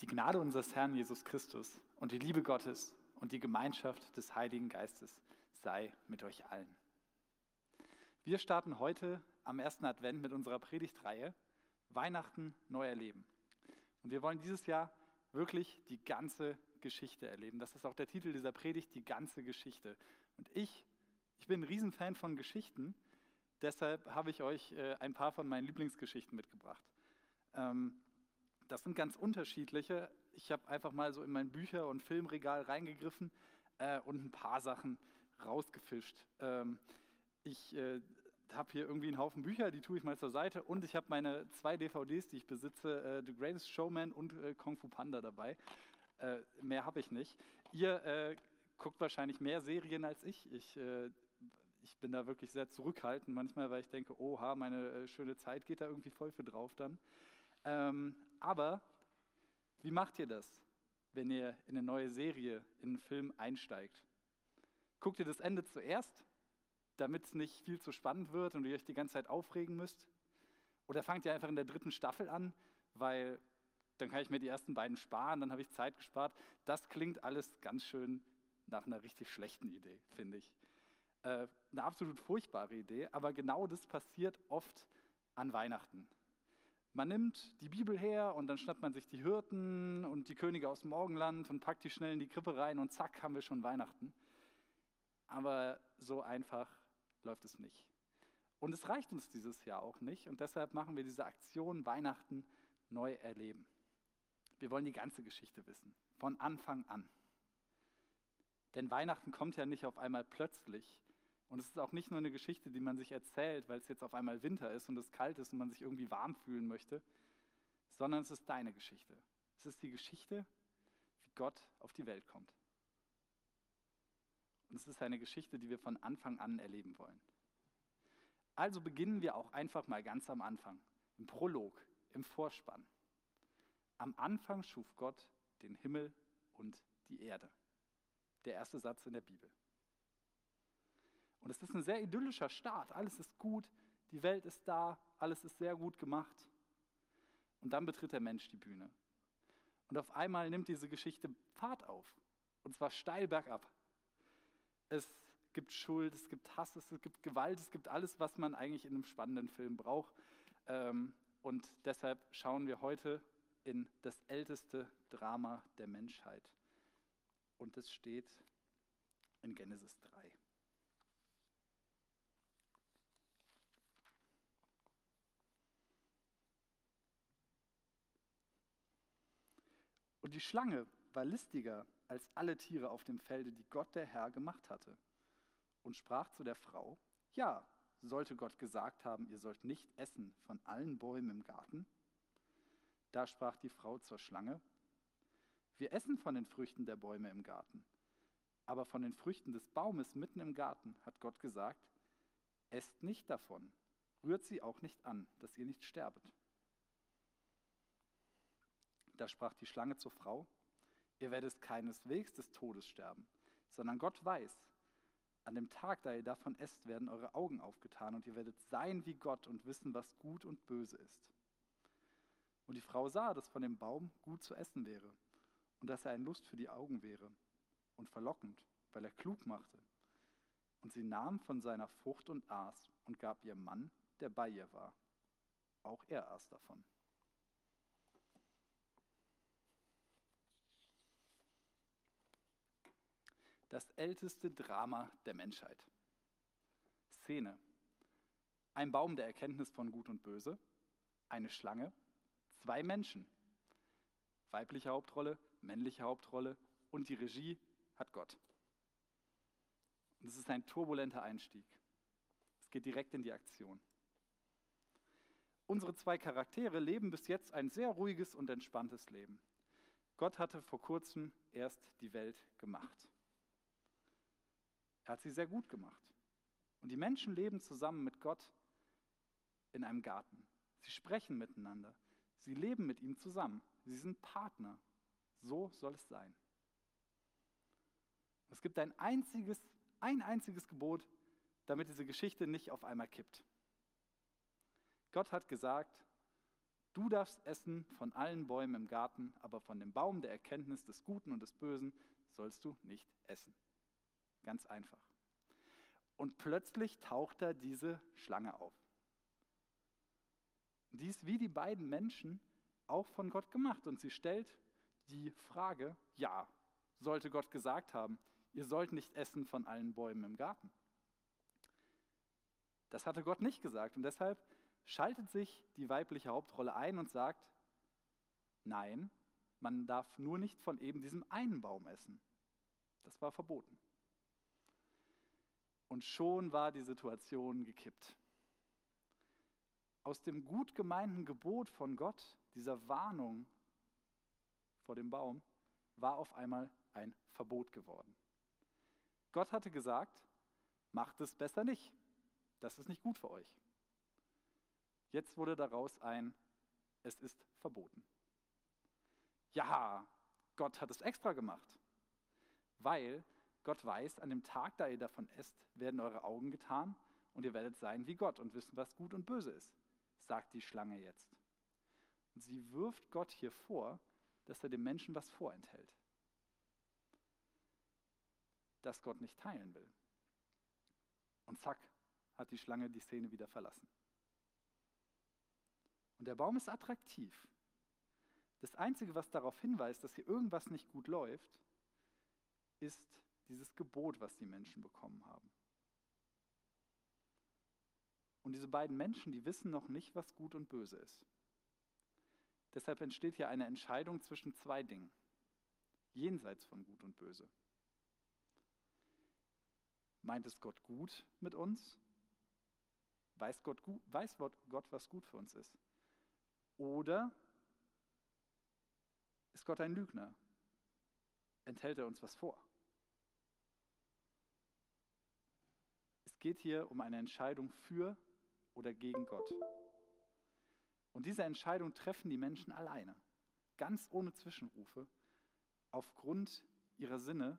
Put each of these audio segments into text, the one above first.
Die Gnade unseres Herrn Jesus Christus und die Liebe Gottes und die Gemeinschaft des Heiligen Geistes sei mit euch allen. Wir starten heute am ersten Advent mit unserer Predigtreihe Weihnachten neu erleben. Und wir wollen dieses Jahr wirklich die ganze Geschichte erleben. Das ist auch der Titel dieser Predigt, die ganze Geschichte. Und ich, ich bin ein Riesenfan von Geschichten, deshalb habe ich euch äh, ein paar von meinen Lieblingsgeschichten mitgebracht. Ähm, das sind ganz unterschiedliche. Ich habe einfach mal so in mein Bücher- und Filmregal reingegriffen äh, und ein paar Sachen rausgefischt. Ähm, ich äh, habe hier irgendwie einen Haufen Bücher, die tue ich mal zur Seite und ich habe meine zwei DVDs, die ich besitze, äh, The Greatest Showman und äh, Kung Fu Panda dabei. Äh, mehr habe ich nicht. Ihr äh, guckt wahrscheinlich mehr Serien als ich. Ich, ich bin da wirklich sehr zurückhaltend manchmal, weil ich denke, oha, meine schöne Zeit geht da irgendwie voll für drauf dann. Ähm, aber wie macht ihr das, wenn ihr in eine neue Serie, in einen Film einsteigt? Guckt ihr das Ende zuerst, damit es nicht viel zu spannend wird und ihr euch die ganze Zeit aufregen müsst? Oder fangt ihr einfach in der dritten Staffel an, weil dann kann ich mir die ersten beiden sparen, dann habe ich Zeit gespart. Das klingt alles ganz schön nach einer richtig schlechten Idee, finde ich. Äh, eine absolut furchtbare Idee, aber genau das passiert oft an Weihnachten. Man nimmt die Bibel her und dann schnappt man sich die Hirten und die Könige aus dem Morgenland und packt die schnell in die Krippe rein und zack, haben wir schon Weihnachten. Aber so einfach läuft es nicht. Und es reicht uns dieses Jahr auch nicht und deshalb machen wir diese Aktion Weihnachten neu erleben. Wir wollen die ganze Geschichte wissen, von Anfang an. Denn Weihnachten kommt ja nicht auf einmal plötzlich, und es ist auch nicht nur eine Geschichte, die man sich erzählt, weil es jetzt auf einmal Winter ist und es kalt ist und man sich irgendwie warm fühlen möchte, sondern es ist deine Geschichte. Es ist die Geschichte, wie Gott auf die Welt kommt. Und es ist eine Geschichte, die wir von Anfang an erleben wollen. Also beginnen wir auch einfach mal ganz am Anfang, im Prolog, im Vorspann. Am Anfang schuf Gott den Himmel und die Erde. Der erste Satz in der Bibel. Und es ist ein sehr idyllischer Start. Alles ist gut, die Welt ist da, alles ist sehr gut gemacht. Und dann betritt der Mensch die Bühne. Und auf einmal nimmt diese Geschichte Fahrt auf. Und zwar steil bergab. Es gibt Schuld, es gibt Hass, es gibt Gewalt, es gibt alles, was man eigentlich in einem spannenden Film braucht. Ähm, und deshalb schauen wir heute in das älteste Drama der Menschheit. Und es steht in Genesis 3. Und die Schlange war listiger als alle Tiere auf dem Felde, die Gott der Herr gemacht hatte, und sprach zu der Frau, ja, sollte Gott gesagt haben, ihr sollt nicht essen von allen Bäumen im Garten? Da sprach die Frau zur Schlange, wir essen von den Früchten der Bäume im Garten, aber von den Früchten des Baumes mitten im Garten hat Gott gesagt, esst nicht davon, rührt sie auch nicht an, dass ihr nicht sterbet. Da sprach die Schlange zur Frau, ihr werdet keineswegs des Todes sterben, sondern Gott weiß, an dem Tag, da ihr davon esst, werden eure Augen aufgetan und ihr werdet sein wie Gott und wissen, was gut und böse ist. Und die Frau sah, dass von dem Baum gut zu essen wäre und dass er ein Lust für die Augen wäre und verlockend, weil er klug machte. Und sie nahm von seiner Frucht und aß und gab ihrem Mann, der bei ihr war. Auch er aß davon. Das älteste Drama der Menschheit. Szene. Ein Baum der Erkenntnis von Gut und Böse, eine Schlange, zwei Menschen. Weibliche Hauptrolle, männliche Hauptrolle und die Regie hat Gott. Und es ist ein turbulenter Einstieg. Es geht direkt in die Aktion. Unsere zwei Charaktere leben bis jetzt ein sehr ruhiges und entspanntes Leben. Gott hatte vor kurzem erst die Welt gemacht. Er hat sie sehr gut gemacht. Und die Menschen leben zusammen mit Gott in einem Garten. Sie sprechen miteinander. Sie leben mit ihm zusammen. Sie sind Partner. So soll es sein. Es gibt ein einziges, ein einziges Gebot, damit diese Geschichte nicht auf einmal kippt. Gott hat gesagt, du Du darfst essen von allen Bäumen im Garten, aber von dem Baum der Erkenntnis des Guten und des Bösen sollst du nicht essen. Ganz einfach. Und plötzlich taucht da diese Schlange auf. Die ist wie die beiden Menschen auch von Gott gemacht und sie stellt die Frage, ja, sollte Gott gesagt haben, ihr sollt nicht essen von allen Bäumen im Garten. Das hatte Gott nicht gesagt und deshalb schaltet sich die weibliche Hauptrolle ein und sagt, nein, man darf nur nicht von eben diesem einen Baum essen. Das war verboten. Und schon war die Situation gekippt. Aus dem gut gemeinten Gebot von Gott, dieser Warnung vor dem Baum, war auf einmal ein Verbot geworden. Gott hatte gesagt, macht es besser nicht. Das ist nicht gut für euch. Jetzt wurde daraus ein, es ist verboten. Ja, Gott hat es extra gemacht, weil Gott weiß, an dem Tag, da ihr davon esst, werden eure Augen getan und ihr werdet sein wie Gott und wissen, was gut und böse ist, sagt die Schlange jetzt. Und sie wirft Gott hier vor, dass er dem Menschen was vorenthält, das Gott nicht teilen will. Und zack, hat die Schlange die Szene wieder verlassen. Und der Baum ist attraktiv. Das Einzige, was darauf hinweist, dass hier irgendwas nicht gut läuft, ist dieses Gebot, was die Menschen bekommen haben. Und diese beiden Menschen, die wissen noch nicht, was gut und böse ist. Deshalb entsteht hier eine Entscheidung zwischen zwei Dingen, jenseits von gut und böse. Meint es Gott gut mit uns? Weiß Gott, weiß Gott, was gut für uns ist? Oder ist Gott ein Lügner? Enthält er uns was vor? Es geht hier um eine Entscheidung für oder gegen Gott. Und diese Entscheidung treffen die Menschen alleine, ganz ohne Zwischenrufe, aufgrund ihrer Sinne,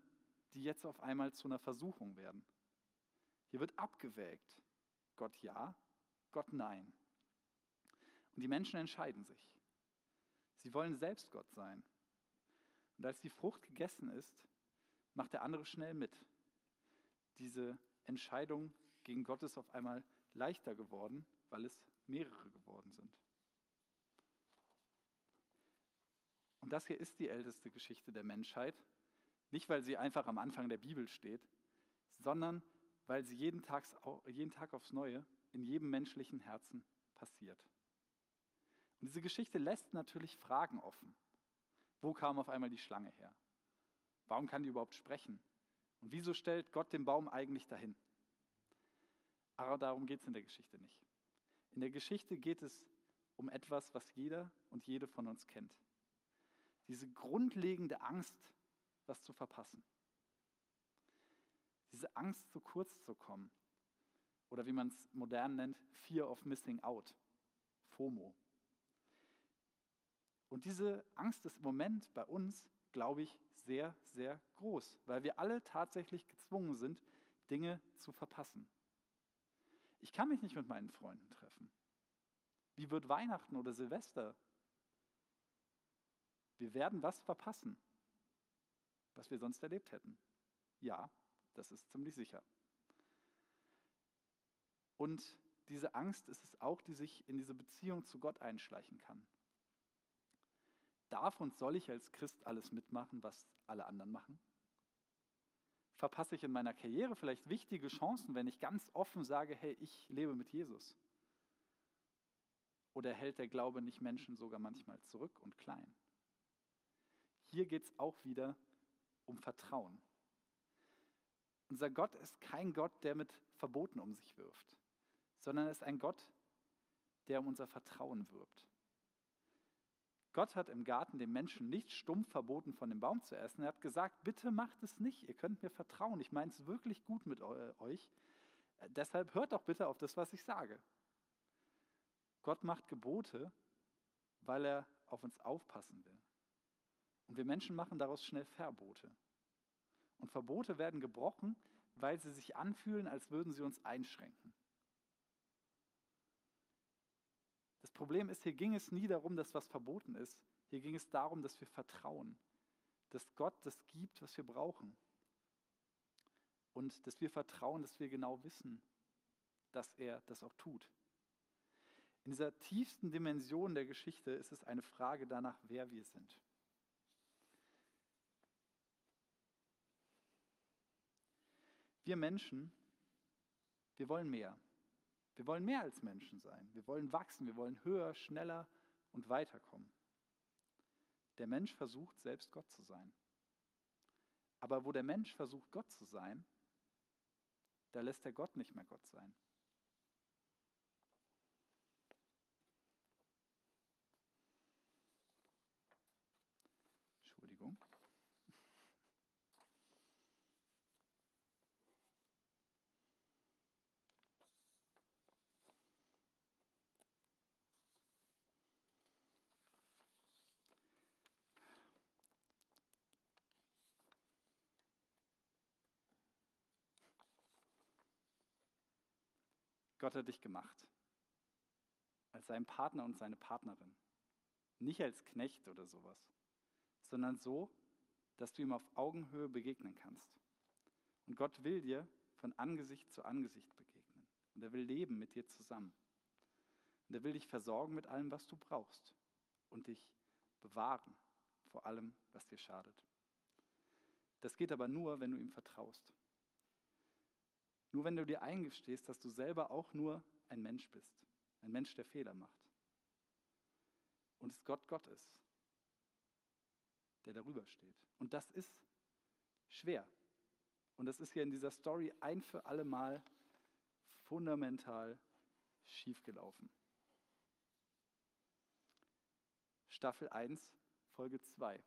die jetzt auf einmal zu einer Versuchung werden. Hier wird abgewägt. Gott ja, Gott nein. Und die Menschen entscheiden sich. Sie wollen selbst Gott sein. Und als die Frucht gegessen ist, macht der andere schnell mit. Diese Entscheidung gegen Gott ist auf einmal leichter geworden, weil es mehrere geworden sind. Und das hier ist die älteste Geschichte der Menschheit. Nicht, weil sie einfach am Anfang der Bibel steht, sondern weil sie jeden Tag, jeden Tag aufs Neue in jedem menschlichen Herzen passiert. Und diese Geschichte lässt natürlich Fragen offen. Wo kam auf einmal die Schlange her? Warum kann die überhaupt sprechen? Und wieso stellt Gott den Baum eigentlich dahin? Aber darum geht es in der Geschichte nicht. In der Geschichte geht es um etwas, was jeder und jede von uns kennt. Diese grundlegende Angst, was zu verpassen. Diese Angst, zu kurz zu kommen. Oder wie man es modern nennt, Fear of Missing Out. FOMO. Und diese Angst ist im Moment bei uns, glaube ich, sehr, sehr groß, weil wir alle tatsächlich gezwungen sind, Dinge zu verpassen. Ich kann mich nicht mit meinen Freunden treffen. Wie wird Weihnachten oder Silvester? Wir werden was verpassen, was wir sonst erlebt hätten. Ja, das ist ziemlich sicher. Und diese Angst ist es auch, die sich in diese Beziehung zu Gott einschleichen kann. Darf und soll ich als Christ alles mitmachen, was alle anderen machen? Verpasse ich in meiner Karriere vielleicht wichtige Chancen, wenn ich ganz offen sage, hey, ich lebe mit Jesus? Oder hält der Glaube nicht Menschen sogar manchmal zurück und klein? Hier geht es auch wieder um Vertrauen. Unser Gott ist kein Gott, der mit Verboten um sich wirft, sondern ist ein Gott, der um unser Vertrauen wirbt. Gott hat im Garten dem Menschen nicht stumpf verboten, von dem Baum zu essen. Er hat gesagt, bitte macht es nicht, ihr könnt mir vertrauen, ich meine es wirklich gut mit euch. Deshalb hört doch bitte auf das, was ich sage. Gott macht Gebote, weil er auf uns aufpassen will. Und wir Menschen machen daraus schnell Verbote. Und Verbote werden gebrochen, weil sie sich anfühlen, als würden sie uns einschränken. Das Problem ist, hier ging es nie darum, dass was verboten ist. Hier ging es darum, dass wir vertrauen, dass Gott das gibt, was wir brauchen. Und dass wir vertrauen, dass wir genau wissen, dass er das auch tut. In dieser tiefsten Dimension der Geschichte ist es eine Frage danach, wer wir sind. Wir Menschen, wir wollen mehr. Wir wollen mehr als Menschen sein. Wir wollen wachsen, wir wollen höher, schneller und weiterkommen. Der Mensch versucht selbst Gott zu sein. Aber wo der Mensch versucht Gott zu sein, da lässt er Gott nicht mehr Gott sein. Gott hat dich gemacht. Als seinen Partner und seine Partnerin. Nicht als Knecht oder sowas, sondern so, dass du ihm auf Augenhöhe begegnen kannst. Und Gott will dir von Angesicht zu Angesicht begegnen. Und er will leben mit dir zusammen. Und er will dich versorgen mit allem, was du brauchst. Und dich bewahren vor allem, was dir schadet. Das geht aber nur, wenn du ihm vertraust. Nur wenn du dir eingestehst, dass du selber auch nur ein Mensch bist, ein Mensch, der Fehler macht. Und es Gott Gott ist, der darüber steht. Und das ist schwer. Und das ist hier in dieser Story ein für alle Mal fundamental schiefgelaufen. Staffel 1, Folge 2.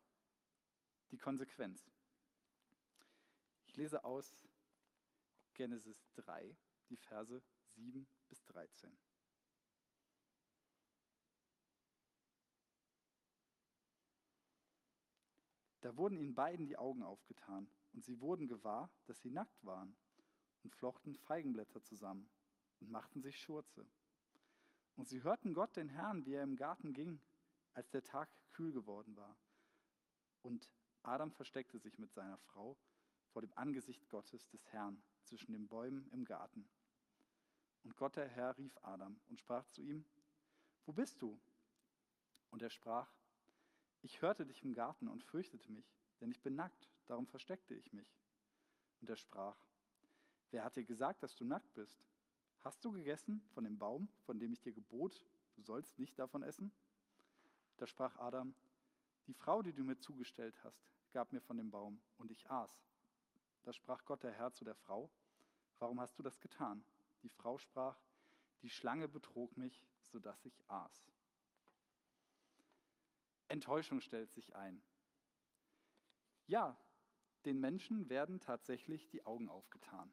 Die Konsequenz. Ich lese aus Genesis 3, die Verse 7 bis 13. Da wurden ihnen beiden die Augen aufgetan, und sie wurden gewahr, dass sie nackt waren, und flochten Feigenblätter zusammen und machten sich Schurze. Und sie hörten Gott, den Herrn, wie er im Garten ging, als der Tag kühl geworden war. Und Adam versteckte sich mit seiner Frau vor dem Angesicht Gottes des Herrn zwischen den Bäumen im Garten. Und Gott der Herr rief Adam und sprach zu ihm, Wo bist du? Und er sprach, Ich hörte dich im Garten und fürchtete mich, denn ich bin nackt, darum versteckte ich mich. Und er sprach, Wer hat dir gesagt, dass du nackt bist? Hast du gegessen von dem Baum, von dem ich dir gebot, du sollst nicht davon essen? Da sprach Adam, Die Frau, die du mir zugestellt hast, gab mir von dem Baum, und ich aß. Da sprach Gott der Herr zu der Frau, warum hast du das getan? Die Frau sprach, die Schlange betrog mich, sodass ich aß. Enttäuschung stellt sich ein. Ja, den Menschen werden tatsächlich die Augen aufgetan.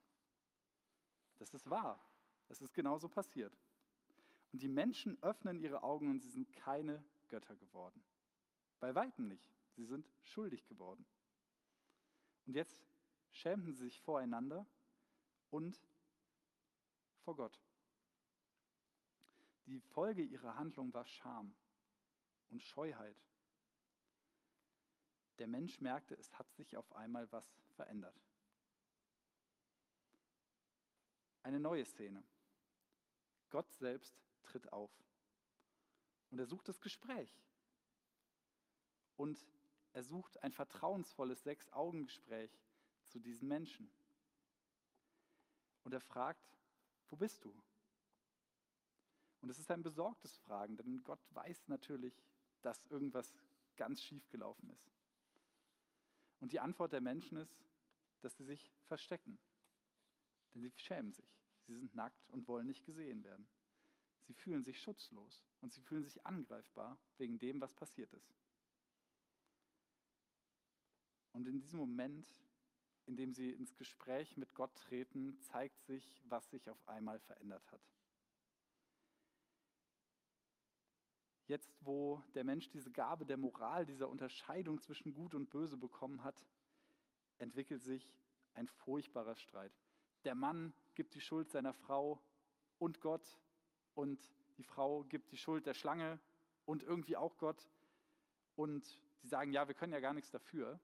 Das ist wahr. Das ist genauso passiert. Und die Menschen öffnen ihre Augen und sie sind keine Götter geworden. Bei weitem nicht. Sie sind schuldig geworden. Und jetzt schämten sie sich voreinander und vor Gott. Die Folge ihrer Handlung war Scham und Scheuheit. Der Mensch merkte, es hat sich auf einmal was verändert. Eine neue Szene. Gott selbst tritt auf und er sucht das Gespräch. Und er sucht ein vertrauensvolles Sechs-Augen-Gespräch zu diesen Menschen. Und er fragt, wo bist du? Und es ist ein besorgtes Fragen, denn Gott weiß natürlich, dass irgendwas ganz schief gelaufen ist. Und die Antwort der Menschen ist, dass sie sich verstecken. Denn sie schämen sich. Sie sind nackt und wollen nicht gesehen werden. Sie fühlen sich schutzlos und sie fühlen sich angreifbar wegen dem, was passiert ist. Und in diesem Moment indem sie ins Gespräch mit Gott treten, zeigt sich, was sich auf einmal verändert hat. Jetzt, wo der Mensch diese Gabe der Moral, dieser Unterscheidung zwischen Gut und Böse bekommen hat, entwickelt sich ein furchtbarer Streit. Der Mann gibt die Schuld seiner Frau und Gott und Die Frau gibt die Schuld der Schlange und irgendwie auch Gott. Und die sagen, ja, wir können ja gar nichts dafür.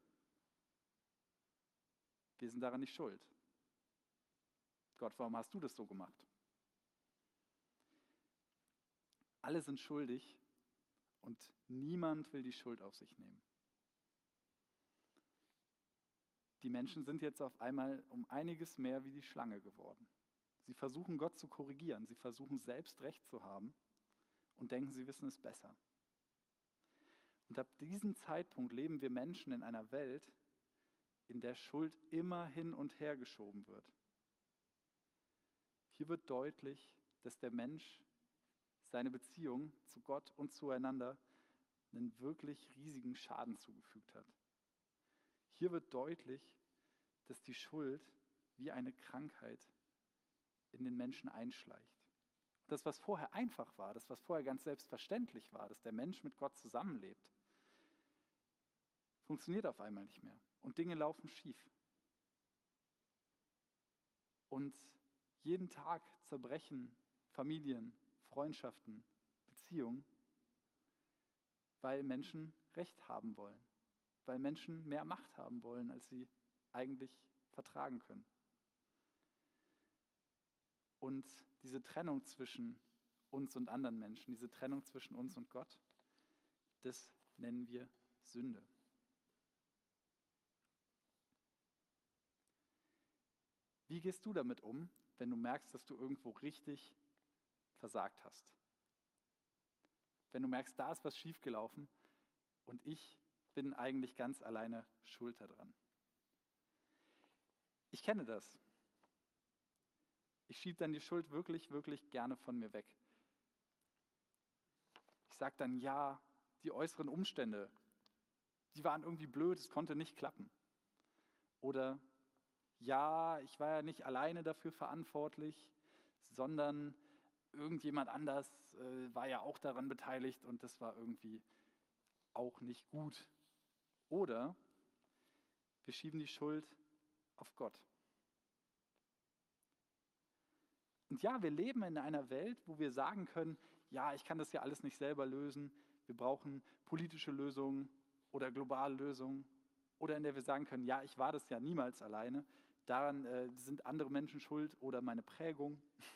Wir sind daran nicht schuld. Gott, warum hast du das so gemacht? Alle sind schuldig und niemand will die Schuld auf sich nehmen. Die Menschen sind jetzt auf einmal um einiges mehr wie die Schlange geworden. Sie versuchen Gott zu korrigieren, sie versuchen selbst Recht zu haben und denken, sie wissen es besser. Und ab diesem Zeitpunkt leben wir Menschen in einer Welt, in der Schuld immer hin und her geschoben wird. Hier wird deutlich, dass der Mensch seine Beziehung zu Gott und zueinander einen wirklich riesigen Schaden zugefügt hat. Hier wird deutlich, dass die Schuld wie eine Krankheit in den Menschen einschleicht. Das, was vorher einfach war, das, was vorher ganz selbstverständlich war, dass der Mensch mit Gott zusammenlebt, funktioniert auf einmal nicht mehr und Dinge laufen schief. Und jeden Tag zerbrechen Familien, Freundschaften, Beziehungen, weil Menschen Recht haben wollen, weil Menschen mehr Macht haben wollen, als sie eigentlich vertragen können. Und diese Trennung zwischen uns und anderen Menschen, diese Trennung zwischen uns und Gott, das nennen wir Sünde. Wie gehst du damit um, wenn du merkst, dass du irgendwo richtig versagt hast? Wenn du merkst, da ist was schiefgelaufen und ich bin eigentlich ganz alleine schuld daran. Ich kenne das. Ich schiebe dann die Schuld wirklich, wirklich gerne von mir weg. Ich sage dann, ja, die äußeren Umstände, die waren irgendwie blöd, es konnte nicht klappen. Oder ja, ich war ja nicht alleine dafür verantwortlich, sondern irgendjemand anders äh, war ja auch daran beteiligt und das war irgendwie auch nicht gut. Oder wir schieben die Schuld auf Gott. Und ja, wir leben in einer Welt, wo wir sagen können, ja, ich kann das ja alles nicht selber lösen. Wir brauchen politische Lösungen oder globale Lösungen. Oder in der wir sagen können, ja, ich war das ja niemals alleine. Daran äh, sind andere Menschen schuld oder meine Prägung.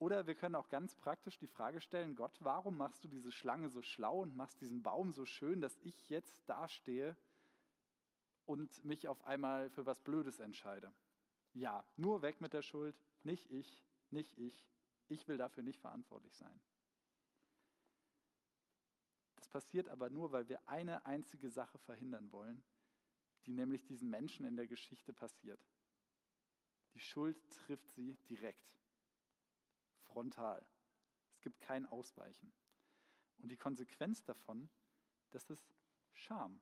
Oder wir können auch ganz praktisch die Frage stellen, Gott, warum machst du diese Schlange so schlau und machst diesen Baum so schön, dass ich jetzt dastehe und mich auf einmal für was Blödes entscheide? Ja, nur weg mit der Schuld, nicht ich, nicht ich. Ich will dafür nicht verantwortlich sein. Das passiert aber nur, weil wir eine einzige Sache verhindern wollen, die nämlich diesen Menschen in der Geschichte passiert. Die Schuld trifft sie direkt, frontal. Es gibt kein Ausweichen. Und die Konsequenz davon, das ist Scham.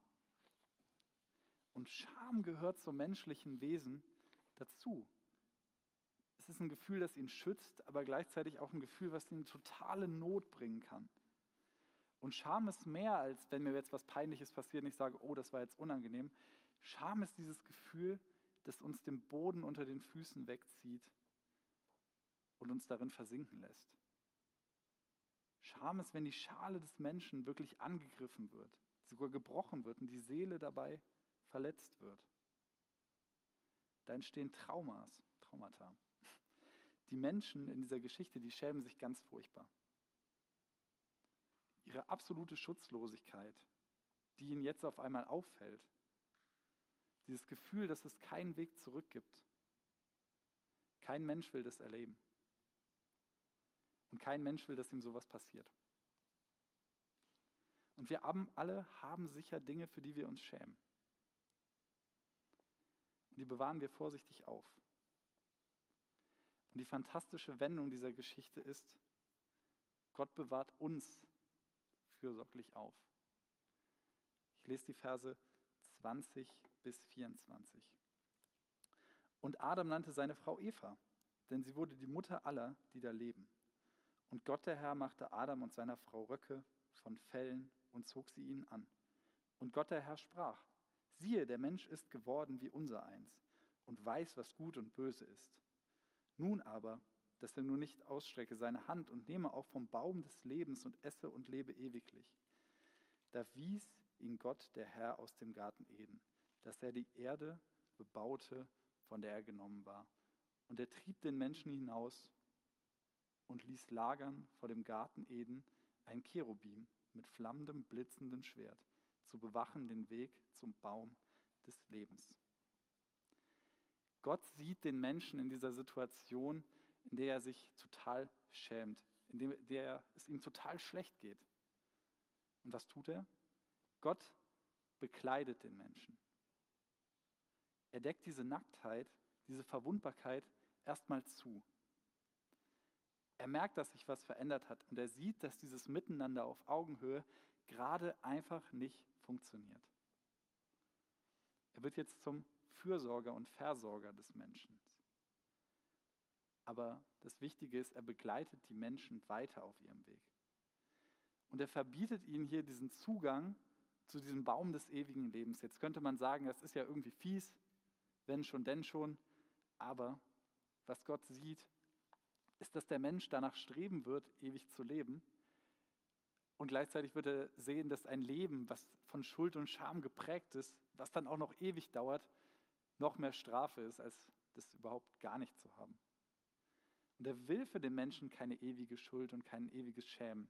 Und Scham gehört zum menschlichen Wesen dazu. Es ist ein Gefühl, das ihn schützt, aber gleichzeitig auch ein Gefühl, was ihn in totale Not bringen kann. Und Scham ist mehr, als wenn mir jetzt was Peinliches passiert und ich sage, oh, das war jetzt unangenehm. Scham ist dieses Gefühl, das uns den Boden unter den Füßen wegzieht und uns darin versinken lässt. Scham ist, wenn die Schale des Menschen wirklich angegriffen wird, sogar gebrochen wird und die Seele dabei verletzt wird. Da entstehen Traumas, Traumata. Die Menschen in dieser Geschichte, die schämen sich ganz furchtbar. Ihre absolute Schutzlosigkeit, die ihnen jetzt auf einmal auffällt, dieses Gefühl, dass es keinen Weg zurück gibt. Kein Mensch will das erleben. Und kein Mensch will, dass ihm sowas passiert. Und wir alle haben sicher Dinge, für die wir uns schämen. Und die bewahren wir vorsichtig auf. Und die fantastische Wendung dieser Geschichte ist, Gott bewahrt uns fürsorglich auf. Ich lese die Verse 20 bis 24. Und Adam nannte seine Frau Eva, denn sie wurde die Mutter aller, die da leben. Und Gott der Herr machte Adam und seiner Frau Röcke von Fellen und zog sie ihnen an. Und Gott der Herr sprach, siehe, der Mensch ist geworden wie unser eins und weiß, was gut und böse ist. Nun aber dass er nur nicht ausstrecke seine Hand und nehme auch vom Baum des Lebens und esse und lebe ewiglich. Da wies ihn Gott, der Herr, aus dem Garten Eden, dass er die Erde bebaute, von der er genommen war. Und er trieb den Menschen hinaus und ließ lagern vor dem Garten Eden ein Cherubim mit flammendem, blitzendem Schwert, zu bewachen den Weg zum Baum des Lebens. Gott sieht den Menschen in dieser Situation, in der er sich total schämt, in der es ihm total schlecht geht. Und was tut er? Gott bekleidet den Menschen. Er deckt diese Nacktheit, diese Verwundbarkeit erstmal zu. Er merkt, dass sich was verändert hat und er sieht, dass dieses Miteinander auf Augenhöhe gerade einfach nicht funktioniert. Er wird jetzt zum Fürsorger und Versorger des Menschen. Aber das Wichtige ist, er begleitet die Menschen weiter auf ihrem Weg. Und er verbietet ihnen hier diesen Zugang zu diesem Baum des ewigen Lebens. Jetzt könnte man sagen, das ist ja irgendwie fies, wenn schon, denn schon. Aber was Gott sieht, ist, dass der Mensch danach streben wird, ewig zu leben. Und gleichzeitig wird er sehen, dass ein Leben, was von Schuld und Scham geprägt ist, was dann auch noch ewig dauert, noch mehr Strafe ist, als das überhaupt gar nicht zu haben. Und er will für den Menschen keine ewige Schuld und kein ewiges Schämen.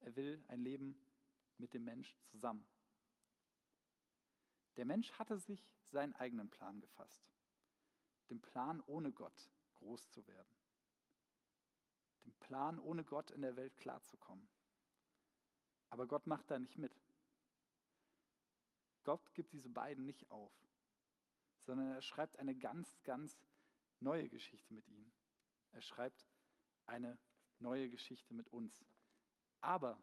Er will ein Leben mit dem Mensch zusammen. Der Mensch hatte sich seinen eigenen Plan gefasst dem Plan ohne Gott groß zu werden, dem Plan ohne Gott in der Welt klarzukommen. Aber Gott macht da nicht mit. Gott gibt diese beiden nicht auf, sondern er schreibt eine ganz, ganz neue Geschichte mit ihnen. Er schreibt eine neue Geschichte mit uns. Aber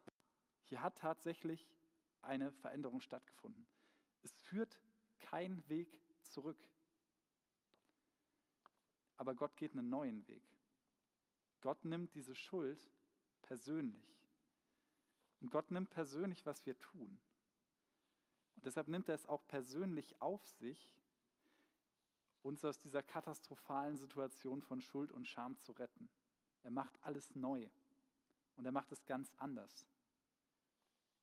hier hat tatsächlich eine Veränderung stattgefunden. Führt kein Weg zurück. Aber Gott geht einen neuen Weg. Gott nimmt diese Schuld persönlich. Und Gott nimmt persönlich, was wir tun. Und deshalb nimmt er es auch persönlich auf sich, uns aus dieser katastrophalen Situation von Schuld und Scham zu retten. Er macht alles neu. Und er macht es ganz anders.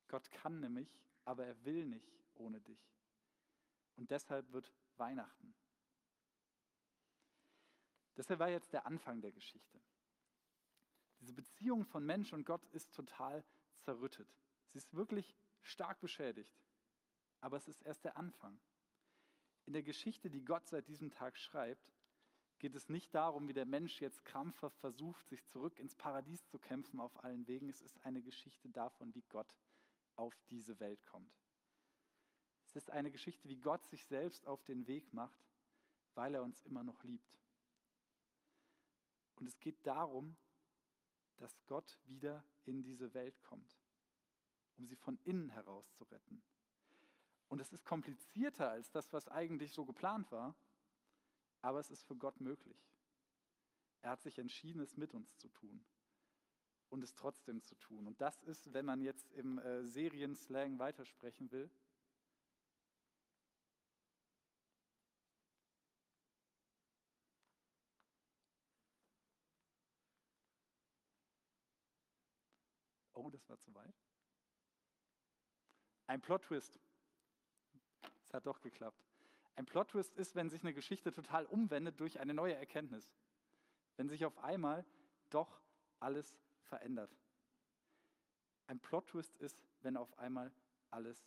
Gott kann nämlich, aber er will nicht ohne dich. Und deshalb wird Weihnachten. Deshalb war jetzt der Anfang der Geschichte. Diese Beziehung von Mensch und Gott ist total zerrüttet. Sie ist wirklich stark beschädigt. Aber es ist erst der Anfang. In der Geschichte, die Gott seit diesem Tag schreibt, geht es nicht darum, wie der Mensch jetzt krampfhaft versucht, sich zurück ins Paradies zu kämpfen auf allen Wegen. Es ist eine Geschichte davon, wie Gott auf diese Welt kommt. Es ist eine Geschichte, wie Gott sich selbst auf den Weg macht, weil er uns immer noch liebt. Und es geht darum, dass Gott wieder in diese Welt kommt, um sie von innen heraus zu retten. Und es ist komplizierter als das, was eigentlich so geplant war, aber es ist für Gott möglich. Er hat sich entschieden, es mit uns zu tun und es trotzdem zu tun. Und das ist, wenn man jetzt im äh, Serienslang weitersprechen will, das war zu weit. Ein Plot-Twist. Es hat doch geklappt. Ein Plot-Twist ist, wenn sich eine Geschichte total umwendet durch eine neue Erkenntnis. Wenn sich auf einmal doch alles verändert. Ein Plot-Twist ist, wenn auf einmal alles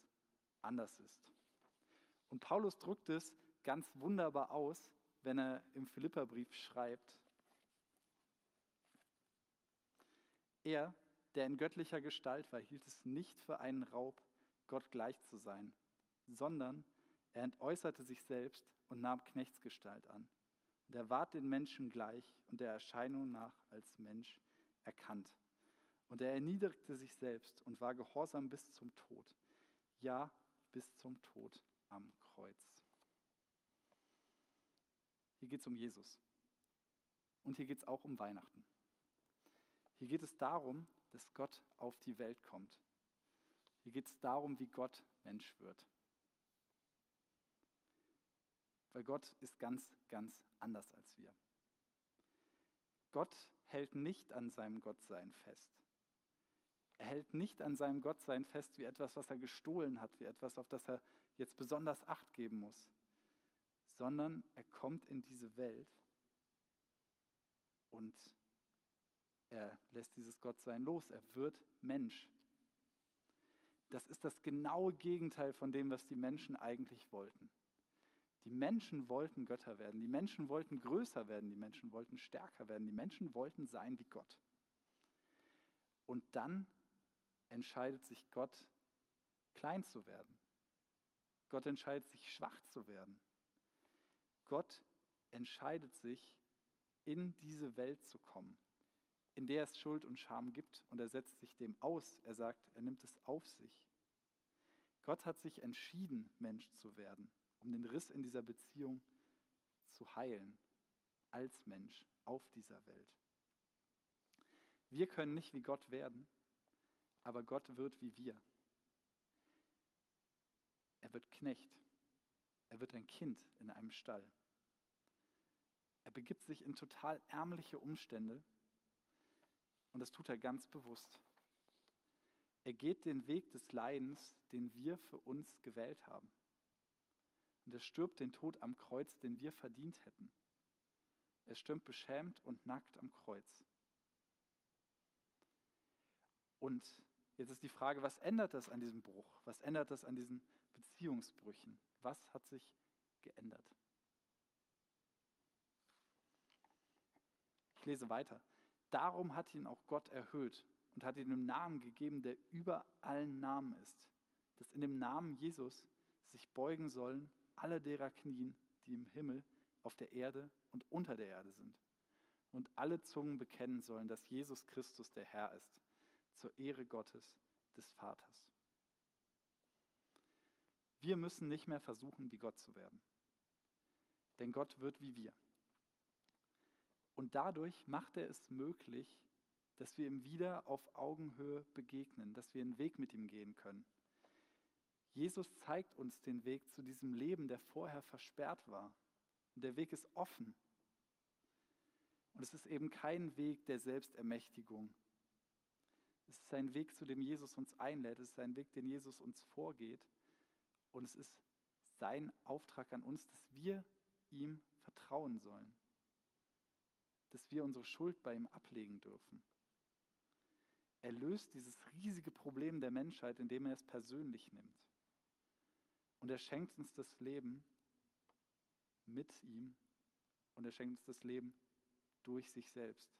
anders ist. Und Paulus drückt es ganz wunderbar aus, wenn er im Philipperbrief schreibt, er, der in göttlicher Gestalt war, hielt es nicht für einen Raub, Gott gleich zu sein, sondern er entäußerte sich selbst und nahm Knechtsgestalt an. Und er ward den Menschen gleich und der Erscheinung nach als Mensch erkannt. Und er erniedrigte sich selbst und war gehorsam bis zum Tod, ja, bis zum Tod am Kreuz. Hier geht es um Jesus. Und hier geht es auch um Weihnachten. Hier geht es darum, dass Gott auf die Welt kommt. Hier geht es darum, wie Gott Mensch wird. Weil Gott ist ganz, ganz anders als wir. Gott hält nicht an seinem Gottsein fest. Er hält nicht an seinem Gottsein fest wie etwas, was er gestohlen hat, wie etwas, auf das er jetzt besonders Acht geben muss, sondern er kommt in diese Welt und er lässt dieses Gottsein los. Er wird Mensch. Das ist das genaue Gegenteil von dem, was die Menschen eigentlich wollten. Die Menschen wollten Götter werden, die Menschen wollten größer werden, die Menschen wollten stärker werden, die Menschen wollten sein wie Gott. Und dann entscheidet sich Gott, klein zu werden. Gott entscheidet sich, schwach zu werden. Gott entscheidet sich, in diese Welt zu kommen, in der es Schuld und Scham gibt, und er setzt sich dem aus. Er sagt, er nimmt es auf sich. Gott hat sich entschieden, Mensch zu werden, um den Riss in dieser Beziehung zu heilen, als Mensch auf dieser Welt. Wir können nicht wie Gott werden, aber Gott wird wie wir. Er wird Knecht. Er wird ein Kind in einem Stall. Er begibt sich in total ärmliche Umstände und das tut er ganz bewusst. Er geht den Weg des Leidens, den wir für uns gewählt haben. Und er stirbt den Tod am Kreuz, den wir verdient hätten. Er stirbt beschämt und nackt am Kreuz. Und jetzt ist die Frage, was ändert das an diesem Bruch? Was ändert das an diesen Beziehungsbrüchen? Was hat sich geändert? Ich lese weiter. Darum hat ihn auch Gott erhöht und hat ihm einen Namen gegeben, der über allen Namen ist, dass in dem Namen Jesus sich beugen sollen alle derer Knien, die im Himmel, auf der Erde und unter der Erde sind. Und alle Zungen bekennen sollen, dass Jesus Christus der Herr ist, zur Ehre Gottes, des Vaters. Wir müssen nicht mehr versuchen, wie Gott zu werden. Denn Gott wird wie wir. Und dadurch macht er es möglich, dass wir ihm wieder auf Augenhöhe begegnen, dass wir einen Weg mit ihm gehen können. Jesus zeigt uns den Weg zu diesem Leben, der vorher versperrt war. Und der Weg ist offen. Und es ist eben kein Weg der Selbstermächtigung. Es ist ein Weg, zu dem Jesus uns einlädt. Es ist ein Weg, den Jesus uns vorgeht. Und es ist sein Auftrag an uns, dass wir ihm vertrauen sollen dass wir unsere Schuld bei ihm ablegen dürfen. Er löst dieses riesige Problem der Menschheit, indem er es persönlich nimmt. Und er schenkt uns das Leben mit ihm und er schenkt uns das Leben durch sich selbst.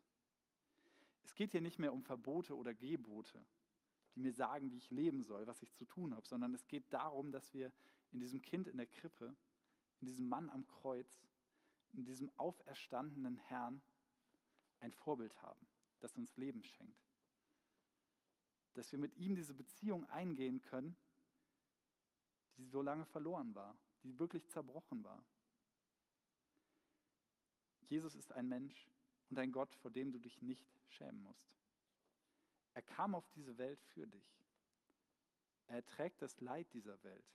Es geht hier nicht mehr um Verbote oder Gebote, die mir sagen, wie ich leben soll, was ich zu tun habe, sondern es geht darum, dass wir in diesem Kind in der Krippe, in diesem Mann am Kreuz, in diesem auferstandenen Herrn ein Vorbild haben, das uns Leben schenkt. Dass wir mit ihm diese Beziehung eingehen können, die so lange verloren war, die wirklich zerbrochen war. Jesus ist ein Mensch und ein Gott, vor dem du dich nicht schämen musst. Er kam auf diese Welt für dich. Er erträgt das Leid dieser Welt,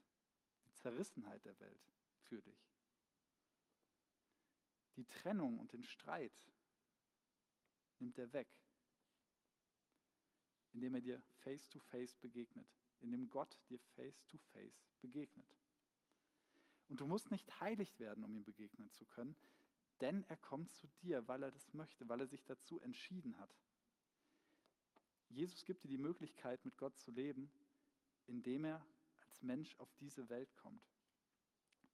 die Zerrissenheit der Welt für dich. Die Trennung und den Streit nimmt er weg, indem er dir face-to-face begegnet, indem Gott dir face-to-face begegnet. Und du musst nicht heilig werden, um ihm begegnen zu können, denn er kommt zu dir, weil er das möchte, weil er sich dazu entschieden hat. Jesus gibt dir die Möglichkeit, mit Gott zu leben, indem er als Mensch auf diese Welt kommt.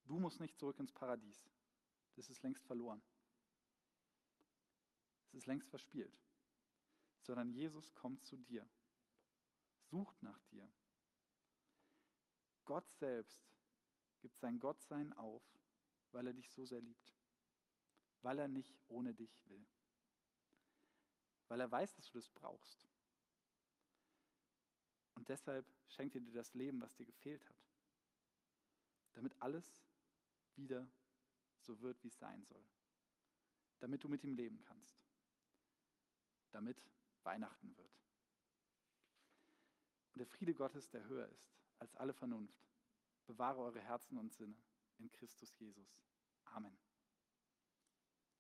Du musst nicht zurück ins Paradies. Das ist längst verloren. Ist längst verspielt. Sondern Jesus kommt zu dir, sucht nach dir. Gott selbst gibt sein Gottsein auf, weil er dich so sehr liebt. Weil er nicht ohne dich will. Weil er weiß, dass du das brauchst. Und deshalb schenkt er dir das Leben, was dir gefehlt hat. Damit alles wieder so wird, wie es sein soll. Damit du mit ihm leben kannst damit Weihnachten wird. Und der Friede Gottes, der höher ist als alle Vernunft, bewahre eure Herzen und Sinne in Christus Jesus. Amen.